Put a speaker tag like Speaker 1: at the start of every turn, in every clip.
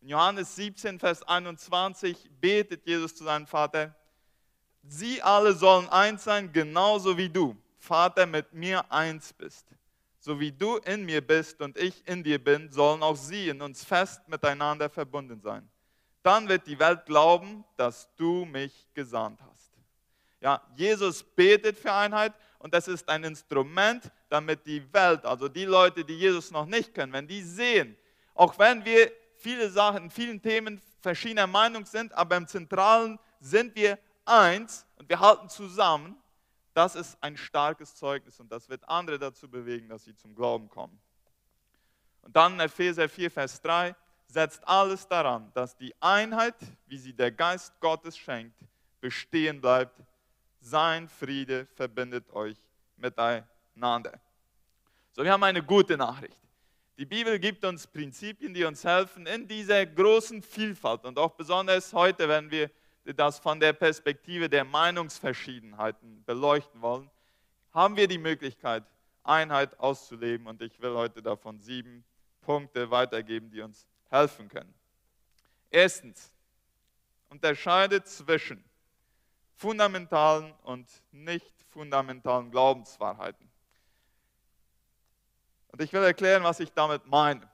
Speaker 1: In Johannes 17, Vers 21 betet Jesus zu seinem Vater, Sie alle sollen eins sein, genauso wie du, Vater, mit mir eins bist. So wie du in mir bist und ich in dir bin, sollen auch sie in uns fest miteinander verbunden sein. Dann wird die Welt glauben, dass du mich gesandt hast. Ja, Jesus betet für Einheit und das ist ein Instrument, damit die Welt, also die Leute, die Jesus noch nicht kennen, wenn die sehen, auch wenn wir viele Sachen, in vielen Themen verschiedener Meinung sind, aber im Zentralen sind wir eins und wir halten zusammen, das ist ein starkes Zeugnis und das wird andere dazu bewegen, dass sie zum Glauben kommen. Und dann in Epheser 4, Vers 3, setzt alles daran, dass die Einheit, wie sie der Geist Gottes schenkt, bestehen bleibt. Sein Friede verbindet euch miteinander. So, wir haben eine gute Nachricht. Die Bibel gibt uns Prinzipien, die uns helfen in dieser großen Vielfalt und auch besonders heute, wenn wir das von der Perspektive der Meinungsverschiedenheiten beleuchten wollen, haben wir die Möglichkeit, Einheit auszuleben. Und ich will heute davon sieben Punkte weitergeben, die uns helfen können. Erstens, unterscheide zwischen fundamentalen und nicht fundamentalen Glaubenswahrheiten. Und ich will erklären, was ich damit meine.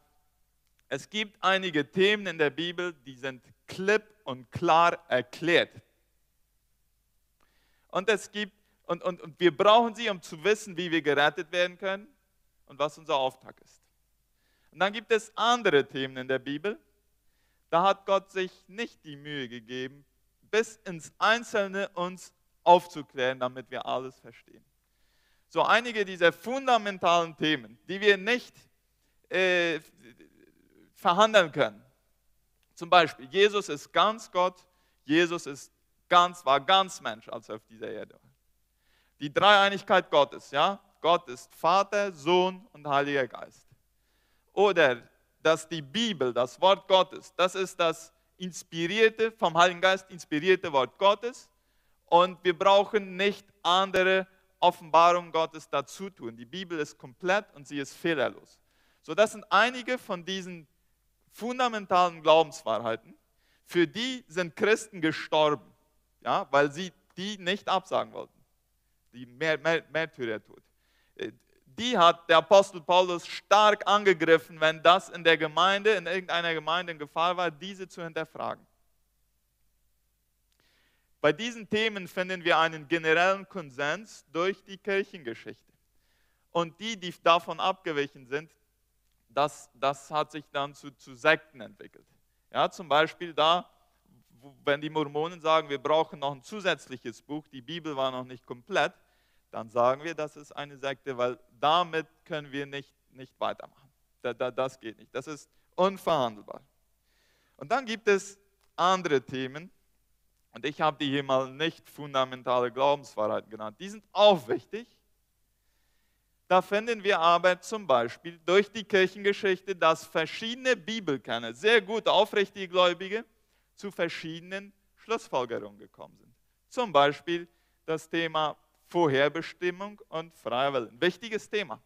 Speaker 1: Es gibt einige Themen in der Bibel, die sind klipp und klar erklärt. Und es gibt, und, und, und wir brauchen sie, um zu wissen, wie wir gerettet werden können und was unser Auftrag ist. Und dann gibt es andere Themen in der Bibel, da hat Gott sich nicht die Mühe gegeben, bis ins Einzelne uns aufzuklären, damit wir alles verstehen. So einige dieser fundamentalen Themen, die wir nicht äh, verhandeln können, zum Beispiel, Jesus ist ganz Gott, Jesus ist ganz, war ganz Mensch, als er auf dieser Erde war. Die Dreieinigkeit Gottes, ja? Gott ist Vater, Sohn und Heiliger Geist. Oder dass die Bibel, das Wort Gottes, das ist das inspirierte, vom Heiligen Geist inspirierte Wort Gottes. Und wir brauchen nicht andere Offenbarungen Gottes dazu tun. Die Bibel ist komplett und sie ist fehlerlos. So, das sind einige von diesen fundamentalen Glaubenswahrheiten, für die sind Christen gestorben, ja, weil sie die nicht absagen wollten. Die Märtyrertod. Äh, die hat der Apostel Paulus stark angegriffen, wenn das in der Gemeinde, in irgendeiner Gemeinde in Gefahr war, diese zu hinterfragen. Bei diesen Themen finden wir einen generellen Konsens durch die Kirchengeschichte. Und die, die davon abgewichen sind, das, das hat sich dann zu, zu Sekten entwickelt. Ja, zum Beispiel da, wenn die Mormonen sagen, wir brauchen noch ein zusätzliches Buch, die Bibel war noch nicht komplett, dann sagen wir, das ist eine Sekte, weil damit können wir nicht, nicht weitermachen. Da, da, das geht nicht. Das ist unverhandelbar. Und dann gibt es andere Themen, und ich habe die hier mal nicht fundamentale Glaubenswahrheiten genannt. Die sind auch wichtig, da finden wir aber zum Beispiel durch die Kirchengeschichte, dass verschiedene Bibelkenner, sehr gut aufrichtige Gläubige, zu verschiedenen Schlussfolgerungen gekommen sind. Zum Beispiel das Thema Vorherbestimmung und freier Willen. Wichtiges Thema.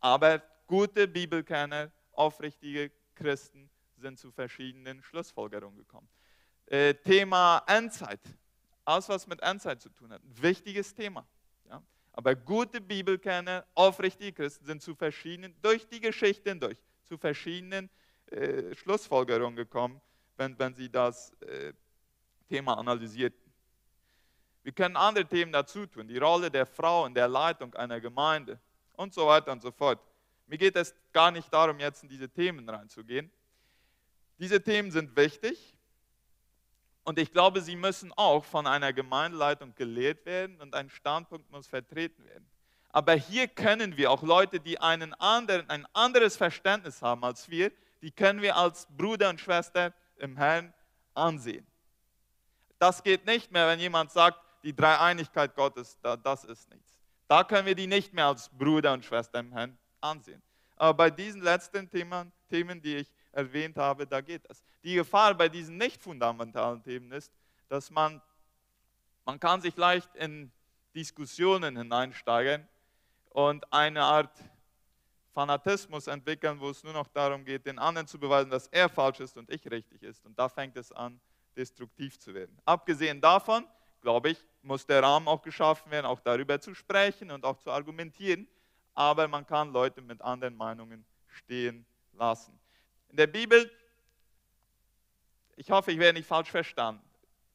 Speaker 1: Aber gute Bibelkenner, aufrichtige Christen sind zu verschiedenen Schlussfolgerungen gekommen. Äh, Thema Endzeit. Alles, was mit Endzeit zu tun hat. Wichtiges Thema. Ja. Aber gute Bibelkenner, aufrichtige Christen sind zu verschiedenen, durch die Geschichte hindurch, zu verschiedenen äh, Schlussfolgerungen gekommen, wenn, wenn sie das äh, Thema analysierten. Wir können andere Themen dazu tun, die Rolle der Frau in der Leitung einer Gemeinde und so weiter und so fort. Mir geht es gar nicht darum, jetzt in diese Themen reinzugehen. Diese Themen sind wichtig, und ich glaube, sie müssen auch von einer Gemeindeleitung gelehrt werden und ein Standpunkt muss vertreten werden. Aber hier können wir auch Leute, die einen anderen, ein anderes Verständnis haben als wir, die können wir als Bruder und Schwester im Herrn ansehen. Das geht nicht mehr, wenn jemand sagt, die Dreieinigkeit Gottes, das ist nichts. Da können wir die nicht mehr als Bruder und Schwester im Herrn ansehen. Aber bei diesen letzten Themen, Themen die ich erwähnt habe, da geht das. Die Gefahr bei diesen nicht fundamentalen Themen ist, dass man, man kann sich leicht in Diskussionen hineinsteigen und eine Art Fanatismus entwickeln, wo es nur noch darum geht, den anderen zu beweisen, dass er falsch ist und ich richtig ist. Und da fängt es an, destruktiv zu werden. Abgesehen davon, glaube ich, muss der Rahmen auch geschaffen werden, auch darüber zu sprechen und auch zu argumentieren. Aber man kann Leute mit anderen Meinungen stehen lassen. In der Bibel, ich hoffe, ich werde nicht falsch verstanden,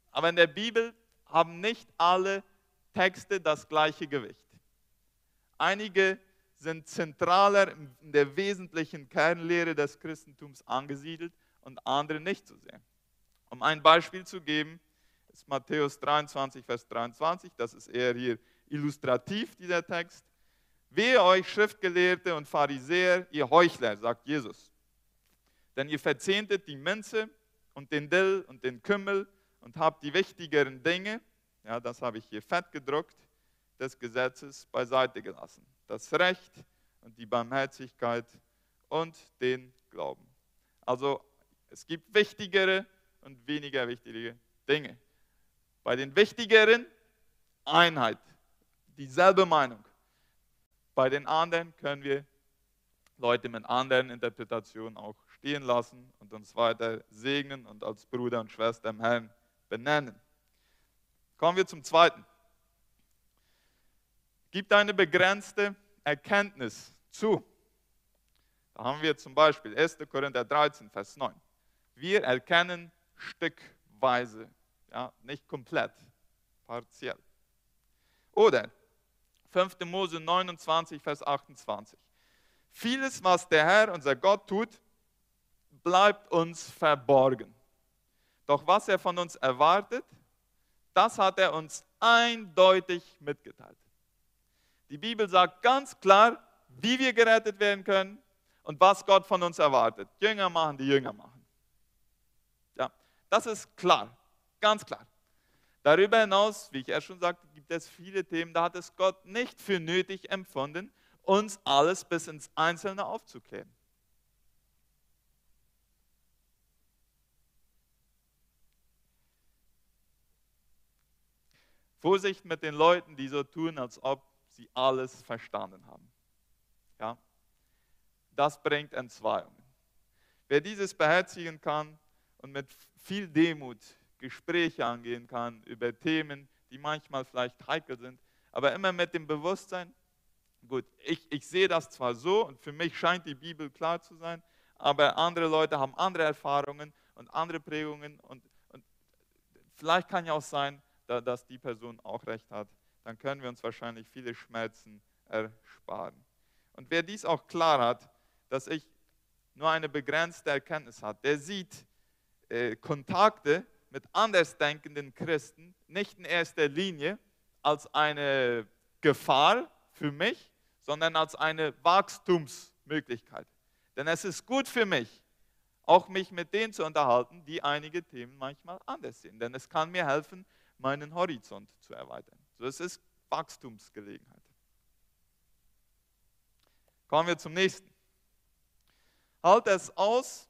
Speaker 1: aber in der Bibel haben nicht alle Texte das gleiche Gewicht. Einige sind zentraler in der wesentlichen Kernlehre des Christentums angesiedelt und andere nicht so sehr. Um ein Beispiel zu geben, ist Matthäus 23, Vers 23, das ist eher hier illustrativ, dieser Text. Wehe euch, Schriftgelehrte und Pharisäer, ihr Heuchler, sagt Jesus. Denn ihr verzehntet die Minze und den Dill und den Kümmel und habt die wichtigeren Dinge, ja, das habe ich hier fett gedruckt, des Gesetzes beiseite gelassen. Das Recht und die Barmherzigkeit und den Glauben. Also es gibt wichtigere und weniger wichtige Dinge. Bei den wichtigeren Einheit, dieselbe Meinung. Bei den anderen können wir Leute mit anderen Interpretationen auch stehen lassen und uns weiter segnen und als Bruder und Schwester im Herrn benennen. Kommen wir zum zweiten. Gibt eine begrenzte Erkenntnis zu. Da haben wir zum Beispiel 1. Korinther 13, Vers 9. Wir erkennen stückweise, ja, nicht komplett, partiell. Oder 5. Mose 29, Vers 28. Vieles, was der Herr, unser Gott, tut, bleibt uns verborgen. Doch was er von uns erwartet, das hat er uns eindeutig mitgeteilt. Die Bibel sagt ganz klar, wie wir gerettet werden können und was Gott von uns erwartet. Jünger machen, die Jünger machen. Ja, das ist klar, ganz klar. Darüber hinaus, wie ich erst schon sagte, gibt es viele Themen, da hat es Gott nicht für nötig empfunden, uns alles bis ins Einzelne aufzuklären. Vorsicht mit den Leuten, die so tun, als ob sie alles verstanden haben. Ja? Das bringt Entzweiungen. Wer dieses beherzigen kann und mit viel Demut Gespräche angehen kann über Themen, die manchmal vielleicht heikel sind, aber immer mit dem Bewusstsein, gut, ich, ich sehe das zwar so und für mich scheint die Bibel klar zu sein, aber andere Leute haben andere Erfahrungen und andere Prägungen und, und vielleicht kann ja auch sein, dass die Person auch recht hat, dann können wir uns wahrscheinlich viele Schmerzen ersparen. Und wer dies auch klar hat, dass ich nur eine begrenzte Erkenntnis habe, der sieht äh, Kontakte mit andersdenkenden Christen nicht in erster Linie als eine Gefahr für mich, sondern als eine Wachstumsmöglichkeit. Denn es ist gut für mich, auch mich mit denen zu unterhalten, die einige Themen manchmal anders sehen. Denn es kann mir helfen, meinen Horizont zu erweitern. Es ist Wachstumsgelegenheit. Kommen wir zum nächsten. Halt es aus,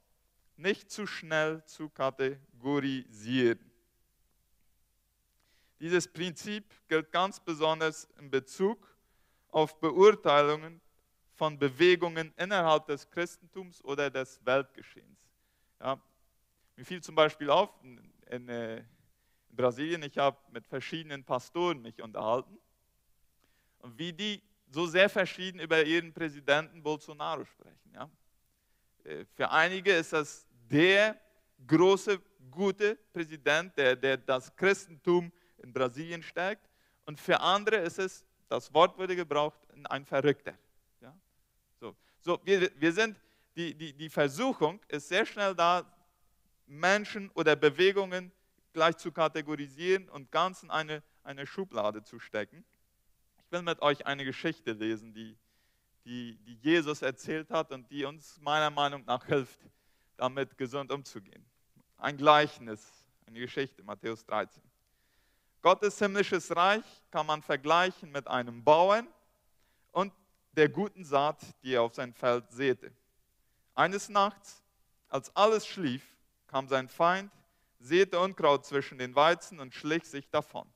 Speaker 1: nicht zu schnell zu kategorisieren. Dieses Prinzip gilt ganz besonders in Bezug auf Beurteilungen von Bewegungen innerhalb des Christentums oder des Weltgeschehens. Ja, mir fiel zum Beispiel auf, in, in, äh, in Brasilien, ich habe mit verschiedenen Pastoren mich unterhalten und wie die so sehr verschieden über ihren Präsidenten Bolsonaro sprechen. Ja? Äh, für einige ist das der große, gute Präsident, der, der das Christentum in Brasilien stärkt. Und für andere ist es, das Wort wurde gebraucht, ein Verrückter. Ja? So, so wir, wir sind, die, die, die Versuchung ist sehr schnell da, Menschen oder Bewegungen gleich zu kategorisieren und ganz in eine, eine Schublade zu stecken. Ich will mit euch eine Geschichte lesen, die, die, die Jesus erzählt hat und die uns meiner Meinung nach hilft, damit gesund umzugehen. Ein Gleichnis, eine Geschichte, Matthäus 13. Gottes himmlisches Reich kann man vergleichen mit einem Bauern und der guten Saat, die er auf sein Feld säte. Eines Nachts, als alles schlief, kam sein Feind säte Unkraut zwischen den Weizen und schlich sich davon.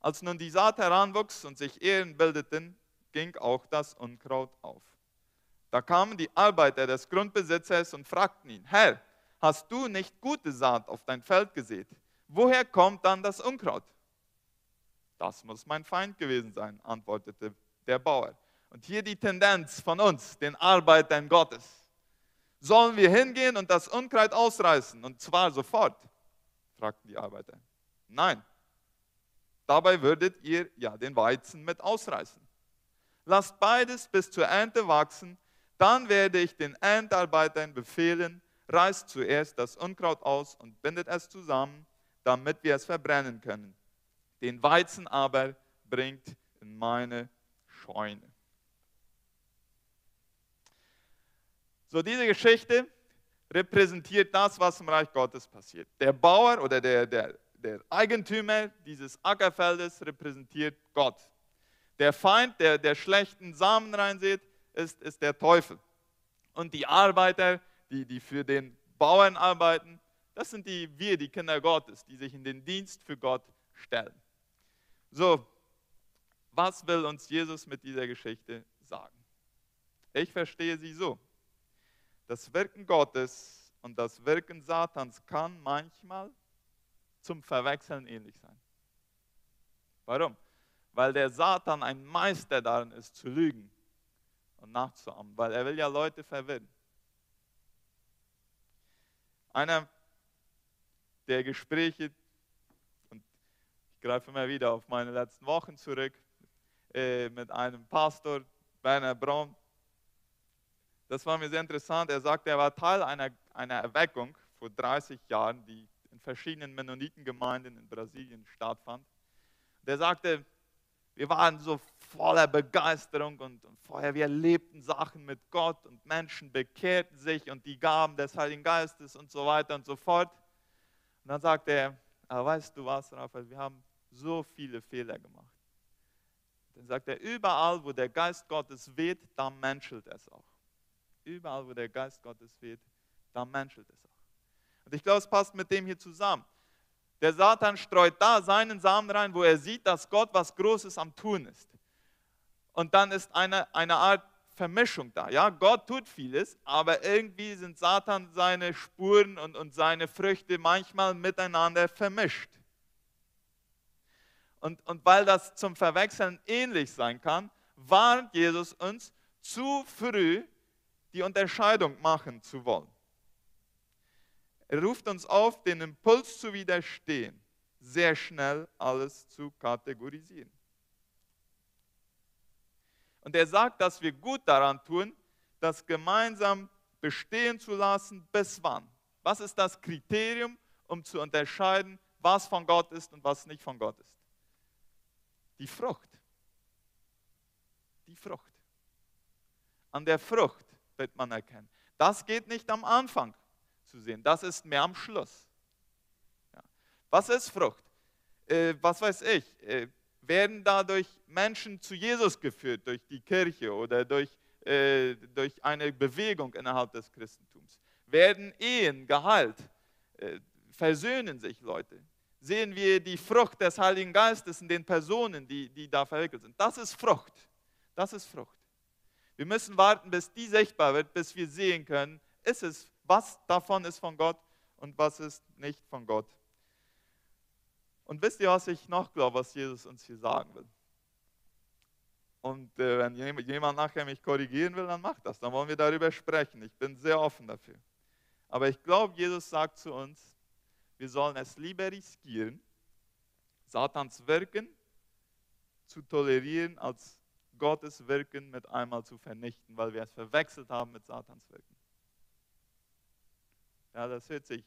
Speaker 1: Als nun die Saat heranwuchs und sich Ehren bildeten, ging auch das Unkraut auf. Da kamen die Arbeiter des Grundbesitzers und fragten ihn, Herr, hast du nicht gute Saat auf dein Feld gesät? Woher kommt dann das Unkraut? Das muss mein Feind gewesen sein, antwortete der Bauer. Und hier die Tendenz von uns, den Arbeitern Gottes. Sollen wir hingehen und das Unkraut ausreißen? Und zwar sofort, fragten die Arbeiter. Nein, dabei würdet ihr ja den Weizen mit ausreißen. Lasst beides bis zur Ernte wachsen, dann werde ich den Erntarbeitern befehlen, reißt zuerst das Unkraut aus und bindet es zusammen, damit wir es verbrennen können. Den Weizen aber bringt in meine Scheune. So, diese Geschichte repräsentiert das, was im Reich Gottes passiert. Der Bauer oder der, der, der Eigentümer dieses Ackerfeldes repräsentiert Gott. Der Feind, der, der schlechten Samen reinsieht, ist, ist der Teufel. Und die Arbeiter, die, die für den Bauern arbeiten, das sind die, wir, die Kinder Gottes, die sich in den Dienst für Gott stellen. So, was will uns Jesus mit dieser Geschichte sagen? Ich verstehe sie so. Das Wirken Gottes und das Wirken Satans kann manchmal zum Verwechseln ähnlich sein. Warum? Weil der Satan ein Meister darin ist, zu lügen und nachzuahmen, weil er will ja Leute verwirren. Einer der Gespräche, und ich greife immer wieder auf meine letzten Wochen zurück, äh, mit einem Pastor, Werner Braun, das war mir sehr interessant. Er sagte, er war Teil einer, einer Erweckung vor 30 Jahren, die in verschiedenen Mennonitengemeinden in Brasilien stattfand. Der sagte, wir waren so voller Begeisterung und, und vorher, wir erlebten Sachen mit Gott und Menschen bekehrten sich und die Gaben des Heiligen Geistes und so weiter und so fort. Und dann sagte er, aber weißt du was, Raphael, wir haben so viele Fehler gemacht. Dann sagt er, überall, wo der Geist Gottes weht, da menschelt es auch. Überall, wo der Geist Gottes weht, da menschelt es auch. Und ich glaube, es passt mit dem hier zusammen. Der Satan streut da seinen Samen rein, wo er sieht, dass Gott was Großes am Tun ist. Und dann ist eine, eine Art Vermischung da. Ja, Gott tut vieles, aber irgendwie sind Satan seine Spuren und, und seine Früchte manchmal miteinander vermischt. Und, und weil das zum Verwechseln ähnlich sein kann, warnt Jesus uns, zu früh die Unterscheidung machen zu wollen. Er ruft uns auf, den Impuls zu widerstehen, sehr schnell alles zu kategorisieren. Und er sagt, dass wir gut daran tun, das gemeinsam bestehen zu lassen, bis wann? Was ist das Kriterium, um zu unterscheiden, was von Gott ist und was nicht von Gott ist? Die Frucht. Die Frucht. An der Frucht wird man erkennen. Das geht nicht am Anfang zu sehen. Das ist mehr am Schluss. Ja. Was ist Frucht? Äh, was weiß ich? Äh, werden dadurch Menschen zu Jesus geführt, durch die Kirche oder durch, äh, durch eine Bewegung innerhalb des Christentums? Werden Ehen geheilt? Äh, versöhnen sich Leute? Sehen wir die Frucht des Heiligen Geistes in den Personen, die, die da verwickelt sind? Das ist Frucht. Das ist Frucht. Wir müssen warten, bis die sichtbar wird, bis wir sehen können, ist es was davon ist von Gott und was ist nicht von Gott. Und wisst ihr, was ich noch glaube, was Jesus uns hier sagen will? Und äh, wenn jemand nachher mich korrigieren will, dann macht das. Dann wollen wir darüber sprechen. Ich bin sehr offen dafür. Aber ich glaube, Jesus sagt zu uns, wir sollen es lieber riskieren, Satans Wirken zu tolerieren, als Gottes Wirken mit einmal zu vernichten, weil wir es verwechselt haben mit Satans Wirken. Ja, das hört sich,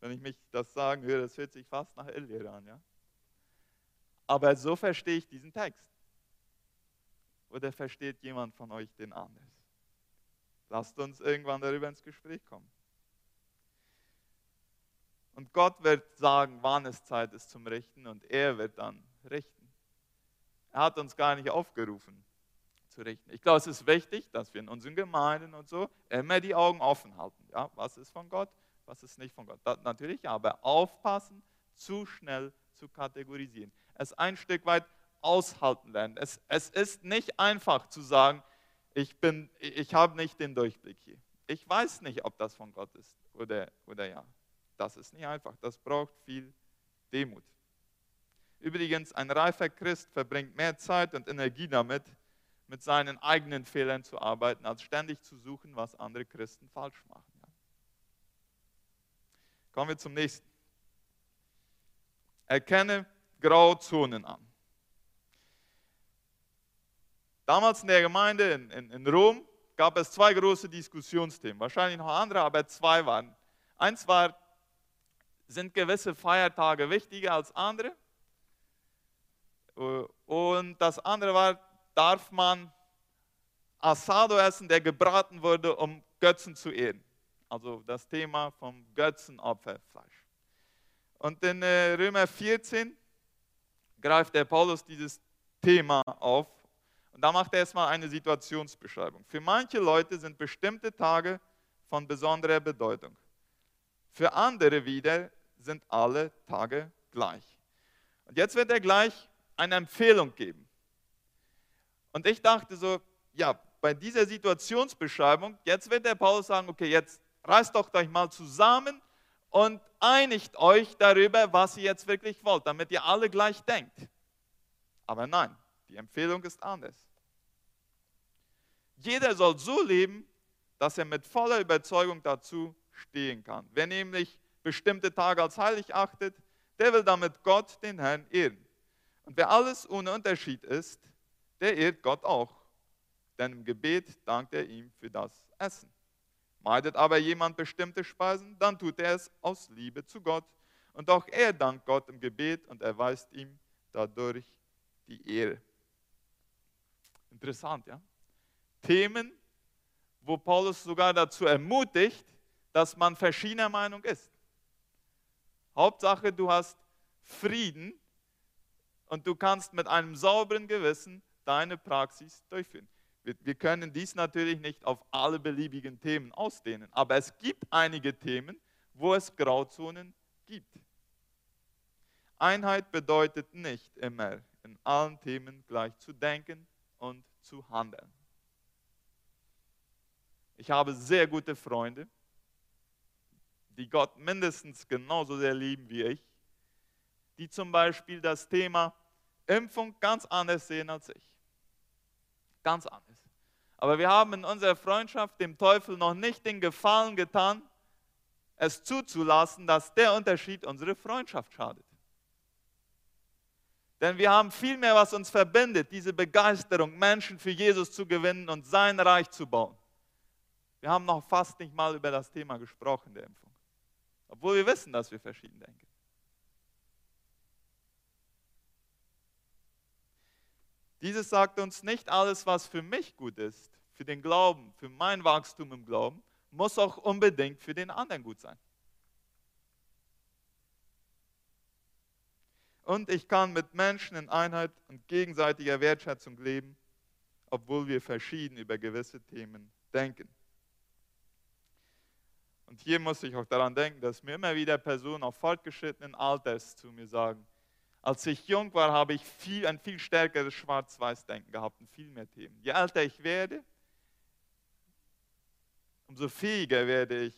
Speaker 1: wenn ich mich das sagen höre, das hört sich fast nach Irrlehre an. Ja? Aber so verstehe ich diesen Text. Oder versteht jemand von euch den anders? Lasst uns irgendwann darüber ins Gespräch kommen. Und Gott wird sagen, wann es Zeit ist zum Richten und er wird dann richten. Er hat uns gar nicht aufgerufen zu richten. Ich glaube, es ist wichtig, dass wir in unseren Gemeinden und so immer die Augen offen halten. Ja, was ist von Gott, was ist nicht von Gott. Das, natürlich, aber aufpassen, zu schnell zu kategorisieren. Es ein Stück weit aushalten lernen. Es, es ist nicht einfach zu sagen, ich, ich habe nicht den Durchblick hier. Ich weiß nicht, ob das von Gott ist oder, oder ja. Das ist nicht einfach. Das braucht viel Demut. Übrigens, ein reifer Christ verbringt mehr Zeit und Energie damit, mit seinen eigenen Fehlern zu arbeiten, als ständig zu suchen, was andere Christen falsch machen. Kommen wir zum nächsten. Erkenne Grauzonen an. Damals in der Gemeinde in, in, in Rom gab es zwei große Diskussionsthemen, wahrscheinlich noch andere, aber zwei waren. Eins war, sind gewisse Feiertage wichtiger als andere? Und das andere war, darf man Asado essen, der gebraten wurde, um Götzen zu ehren? Also das Thema vom Götzenopferfleisch. Und in äh, Römer 14 greift der Paulus dieses Thema auf und da macht er erstmal eine Situationsbeschreibung. Für manche Leute sind bestimmte Tage von besonderer Bedeutung. Für andere wieder sind alle Tage gleich. Und jetzt wird er gleich eine Empfehlung geben. Und ich dachte so, ja, bei dieser Situationsbeschreibung, jetzt wird der Paulus sagen, okay, jetzt reißt doch euch mal zusammen und einigt euch darüber, was ihr jetzt wirklich wollt, damit ihr alle gleich denkt. Aber nein, die Empfehlung ist anders. Jeder soll so leben, dass er mit voller Überzeugung dazu stehen kann. Wer nämlich bestimmte Tage als heilig achtet, der will damit Gott, den Herrn, ehren. Und wer alles ohne Unterschied ist, der ehrt Gott auch. Denn im Gebet dankt er ihm für das Essen. Meidet aber jemand bestimmte Speisen, dann tut er es aus Liebe zu Gott. Und auch er dankt Gott im Gebet und erweist ihm dadurch die Ehre. Interessant, ja? Themen, wo Paulus sogar dazu ermutigt, dass man verschiedener Meinung ist. Hauptsache, du hast Frieden und du kannst mit einem sauberen Gewissen deine Praxis durchführen. Wir, wir können dies natürlich nicht auf alle beliebigen Themen ausdehnen, aber es gibt einige Themen, wo es Grauzonen gibt. Einheit bedeutet nicht immer in allen Themen gleich zu denken und zu handeln. Ich habe sehr gute Freunde, die Gott mindestens genauso sehr lieben wie ich, die zum Beispiel das Thema Impfung ganz anders sehen als ich. Ganz anders. Aber wir haben in unserer Freundschaft dem Teufel noch nicht den Gefallen getan, es zuzulassen, dass der Unterschied unsere Freundschaft schadet. Denn wir haben viel mehr, was uns verbindet, diese Begeisterung, Menschen für Jesus zu gewinnen und sein Reich zu bauen. Wir haben noch fast nicht mal über das Thema gesprochen der Impfung. Obwohl wir wissen, dass wir verschieden denken. Dieses sagt uns nicht alles, was für mich gut ist, für den Glauben, für mein Wachstum im Glauben, muss auch unbedingt für den anderen gut sein. Und ich kann mit Menschen in Einheit und gegenseitiger Wertschätzung leben, obwohl wir verschieden über gewisse Themen denken. Und hier muss ich auch daran denken, dass mir immer wieder Personen auf fortgeschrittenen Alters zu mir sagen, als ich jung war, habe ich viel, ein viel stärkeres Schwarz-Weiß-Denken gehabt und viel mehr Themen. Je älter ich werde, umso fähiger werde ich,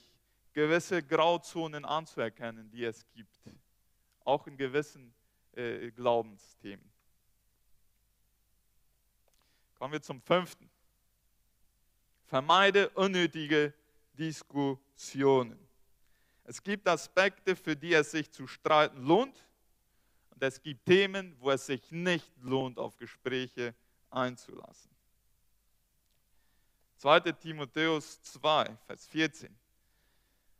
Speaker 1: gewisse Grauzonen anzuerkennen, die es gibt. Auch in gewissen äh, Glaubensthemen. Kommen wir zum fünften. Vermeide unnötige Diskussionen. Es gibt Aspekte, für die es sich zu streiten lohnt. Und es gibt Themen, wo es sich nicht lohnt, auf Gespräche einzulassen. 2. Timotheus 2, Vers 14.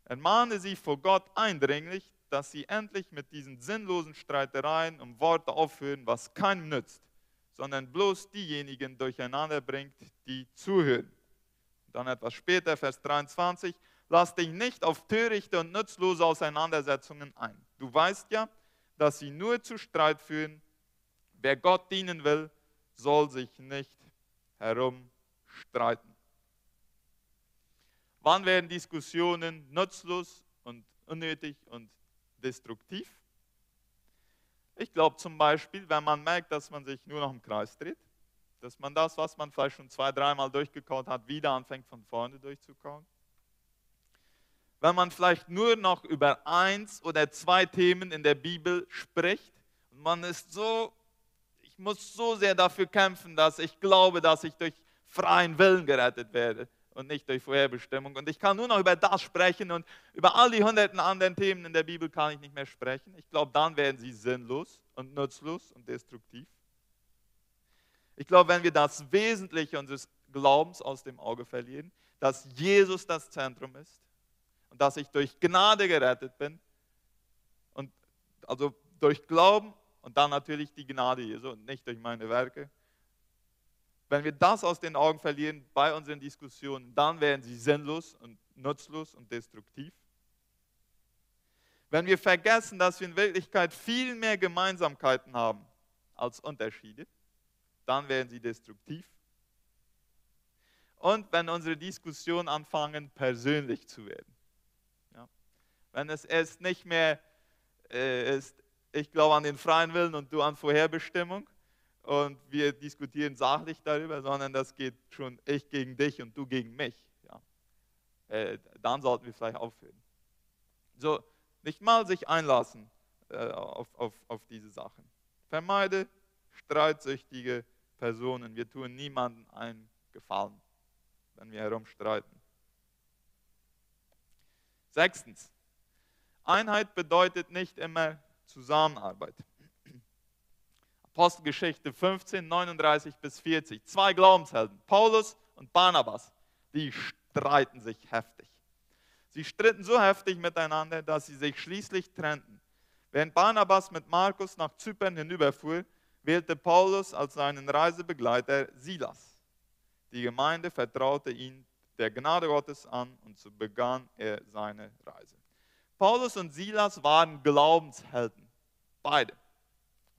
Speaker 1: Ermahne sie vor Gott eindringlich, dass sie endlich mit diesen sinnlosen Streitereien um Worte aufhören, was keinem nützt, sondern bloß diejenigen durcheinander bringt, die zuhören. Dann etwas später, Vers 23, lass dich nicht auf törichte und nutzlose Auseinandersetzungen ein. Du weißt ja, dass sie nur zu Streit führen. Wer Gott dienen will, soll sich nicht herumstreiten. Wann werden Diskussionen nutzlos und unnötig und destruktiv? Ich glaube zum Beispiel, wenn man merkt, dass man sich nur noch im Kreis dreht, dass man das, was man vielleicht schon zwei, dreimal durchgekaut hat, wieder anfängt von vorne durchzukauen. Wenn man vielleicht nur noch über eins oder zwei Themen in der Bibel spricht und man ist so, ich muss so sehr dafür kämpfen, dass ich glaube, dass ich durch freien Willen gerettet werde und nicht durch Vorherbestimmung. Und ich kann nur noch über das sprechen und über all die hunderten anderen Themen in der Bibel kann ich nicht mehr sprechen. Ich glaube, dann werden sie sinnlos und nutzlos und destruktiv. Ich glaube, wenn wir das Wesentliche unseres Glaubens aus dem Auge verlieren, dass Jesus das Zentrum ist und dass ich durch Gnade gerettet bin und also durch Glauben und dann natürlich die Gnade Jesu und nicht durch meine Werke. Wenn wir das aus den Augen verlieren bei unseren Diskussionen, dann werden sie sinnlos und nutzlos und destruktiv. Wenn wir vergessen, dass wir in Wirklichkeit viel mehr Gemeinsamkeiten haben als Unterschiede, dann werden sie destruktiv. Und wenn unsere Diskussionen anfangen, persönlich zu werden. Wenn es erst nicht mehr äh, ist, ich glaube an den freien Willen und du an Vorherbestimmung und wir diskutieren sachlich darüber, sondern das geht schon ich gegen dich und du gegen mich. Ja. Äh, dann sollten wir vielleicht aufhören. So, nicht mal sich einlassen äh, auf, auf, auf diese Sachen. Vermeide streitsüchtige Personen. Wir tun niemandem einen Gefallen, wenn wir herumstreiten. Sechstens, Einheit bedeutet nicht immer Zusammenarbeit. Apostelgeschichte 15, 39 bis 40. Zwei Glaubenshelden, Paulus und Barnabas, die streiten sich heftig. Sie stritten so heftig miteinander, dass sie sich schließlich trennten. Während Barnabas mit Markus nach Zypern hinüberfuhr, wählte Paulus als seinen Reisebegleiter Silas. Die Gemeinde vertraute ihn der Gnade Gottes an und so begann er seine Reise. Paulus und Silas waren Glaubenshelden, beide.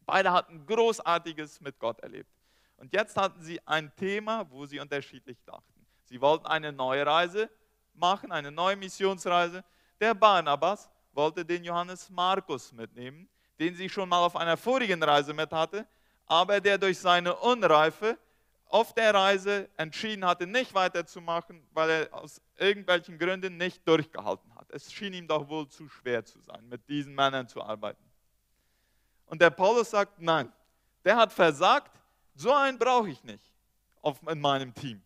Speaker 1: Beide hatten Großartiges mit Gott erlebt. Und jetzt hatten sie ein Thema, wo sie unterschiedlich dachten. Sie wollten eine neue Reise machen, eine neue Missionsreise. Der Barnabas wollte den Johannes Markus mitnehmen, den sie schon mal auf einer vorigen Reise mit hatte, aber der durch seine Unreife auf der Reise entschieden hatte, nicht weiterzumachen, weil er aus irgendwelchen Gründen nicht durchgehalten hat. Es schien ihm doch wohl zu schwer zu sein, mit diesen Männern zu arbeiten. Und der Paulus sagt, nein, der hat versagt, so einen brauche ich nicht auf, in meinem Team.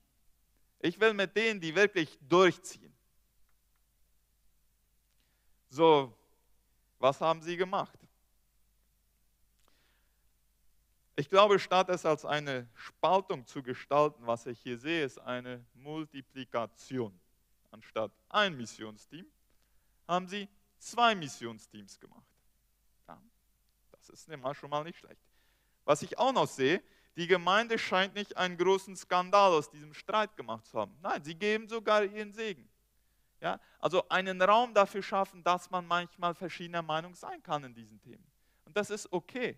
Speaker 1: Ich will mit denen, die wirklich durchziehen. So, was haben sie gemacht? Ich glaube, statt es als eine Spaltung zu gestalten, was ich hier sehe, ist eine Multiplikation. Anstatt ein Missionsteam haben sie zwei Missionsteams gemacht. Ja, das ist schon mal nicht schlecht. Was ich auch noch sehe, die Gemeinde scheint nicht einen großen Skandal aus diesem Streit gemacht zu haben. Nein, sie geben sogar ihren Segen. Ja, also einen Raum dafür schaffen, dass man manchmal verschiedener Meinung sein kann in diesen Themen. Und das ist okay.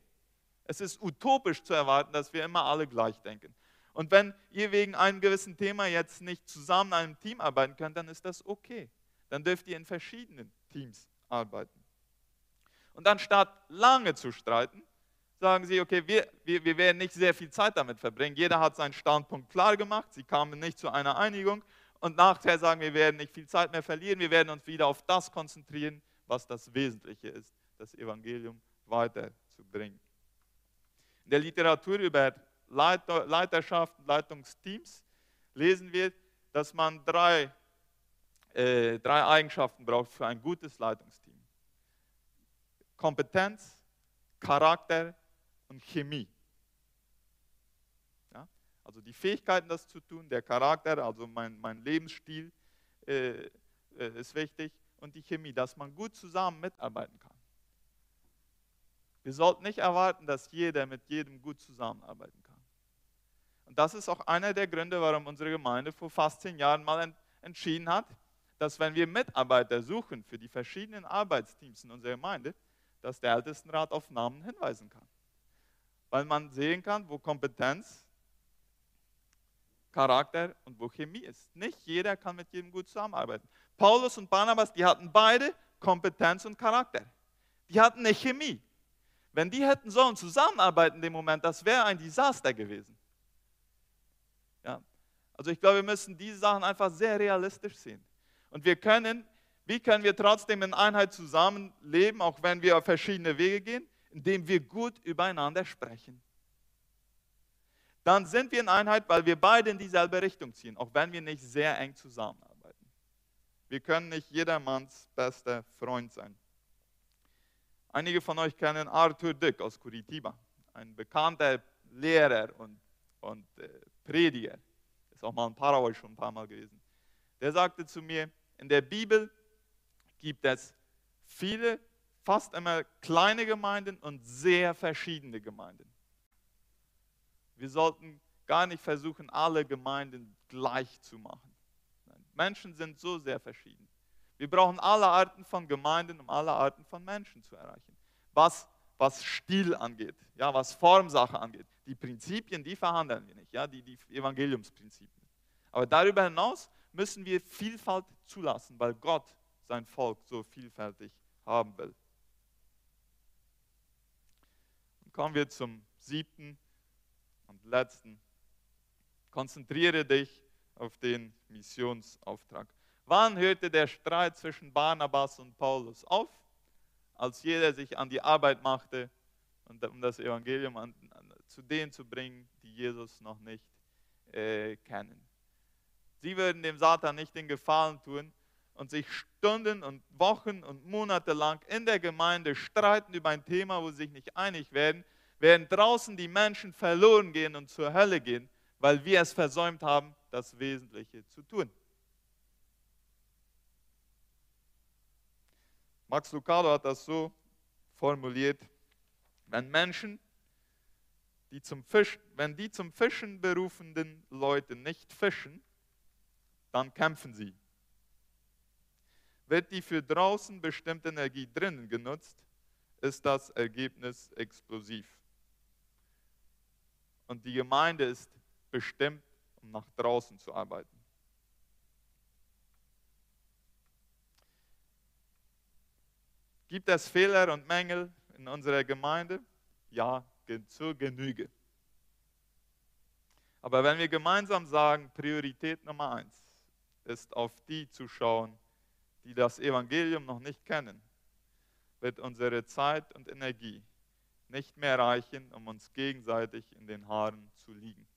Speaker 1: Es ist utopisch zu erwarten, dass wir immer alle gleich denken. Und wenn ihr wegen einem gewissen Thema jetzt nicht zusammen in einem Team arbeiten könnt, dann ist das okay. Dann dürft ihr in verschiedenen Teams arbeiten. Und anstatt lange zu streiten, sagen sie, okay, wir, wir, wir werden nicht sehr viel Zeit damit verbringen. Jeder hat seinen Standpunkt klar gemacht, sie kamen nicht zu einer Einigung. Und nachher sagen wir, werden nicht viel Zeit mehr verlieren, wir werden uns wieder auf das konzentrieren, was das Wesentliche ist, das Evangelium weiterzubringen. In der Literatur über Leiter, Leiterschaft Leitungsteams lesen wir, dass man drei, äh, drei Eigenschaften braucht für ein gutes Leitungsteam. Kompetenz, Charakter und Chemie. Ja? Also die Fähigkeiten, das zu tun, der Charakter, also mein, mein Lebensstil äh, äh, ist wichtig und die Chemie, dass man gut zusammen mitarbeiten kann. Wir sollten nicht erwarten, dass jeder mit jedem gut zusammenarbeiten kann. Und das ist auch einer der Gründe, warum unsere Gemeinde vor fast zehn Jahren mal entschieden hat, dass wenn wir Mitarbeiter suchen für die verschiedenen Arbeitsteams in unserer Gemeinde, dass der Ältestenrat auf Namen hinweisen kann. Weil man sehen kann, wo Kompetenz, Charakter und wo Chemie ist. Nicht jeder kann mit jedem gut zusammenarbeiten. Paulus und Barnabas, die hatten beide Kompetenz und Charakter. Die hatten eine Chemie. Wenn die hätten sollen zusammenarbeiten in dem Moment, das wäre ein Desaster gewesen. Also ich glaube, wir müssen diese Sachen einfach sehr realistisch sehen. Und wir können, wie können wir trotzdem in Einheit zusammenleben, auch wenn wir auf verschiedene Wege gehen? Indem wir gut übereinander sprechen. Dann sind wir in Einheit, weil wir beide in dieselbe Richtung ziehen, auch wenn wir nicht sehr eng zusammenarbeiten. Wir können nicht jedermanns bester Freund sein. Einige von euch kennen Arthur Dick aus Curitiba, ein bekannter Lehrer und, und äh, Prediger. Ist auch mal in Paraguay schon ein paar Mal gewesen. Der sagte zu mir, in der Bibel gibt es viele, fast immer kleine Gemeinden und sehr verschiedene Gemeinden. Wir sollten gar nicht versuchen, alle Gemeinden gleich zu machen. Menschen sind so sehr verschieden. Wir brauchen alle Arten von Gemeinden, um alle Arten von Menschen zu erreichen. Was, was Stil angeht, ja, was Formsache angeht. Die Prinzipien, die verhandeln wir nicht, ja, die, die Evangeliumsprinzipien. Aber darüber hinaus müssen wir Vielfalt zulassen, weil Gott sein Volk so vielfältig haben will. Und kommen wir zum siebten und letzten. Konzentriere dich auf den Missionsauftrag. Wann hörte der Streit zwischen Barnabas und Paulus auf? Als jeder sich an die Arbeit machte, um das Evangelium an, an, zu denen zu bringen, die Jesus noch nicht äh, kennen. Sie würden dem Satan nicht den Gefallen tun und sich Stunden und Wochen und Monate lang in der Gemeinde streiten über ein Thema, wo sie sich nicht einig werden, während draußen die Menschen verloren gehen und zur Hölle gehen, weil wir es versäumt haben, das Wesentliche zu tun. Max Lucado hat das so formuliert, wenn Menschen, die zum Fisch, wenn die zum Fischen berufenden Leute nicht fischen, dann kämpfen sie. Wird die für draußen bestimmte Energie drinnen genutzt, ist das Ergebnis explosiv. Und die Gemeinde ist bestimmt, um nach draußen zu arbeiten. Gibt es Fehler und Mängel in unserer Gemeinde? Ja, zur Genüge. Aber wenn wir gemeinsam sagen, Priorität Nummer eins, ist, auf die zu schauen, die das Evangelium noch nicht kennen, wird unsere Zeit und Energie nicht mehr reichen, um uns gegenseitig in den Haaren zu liegen.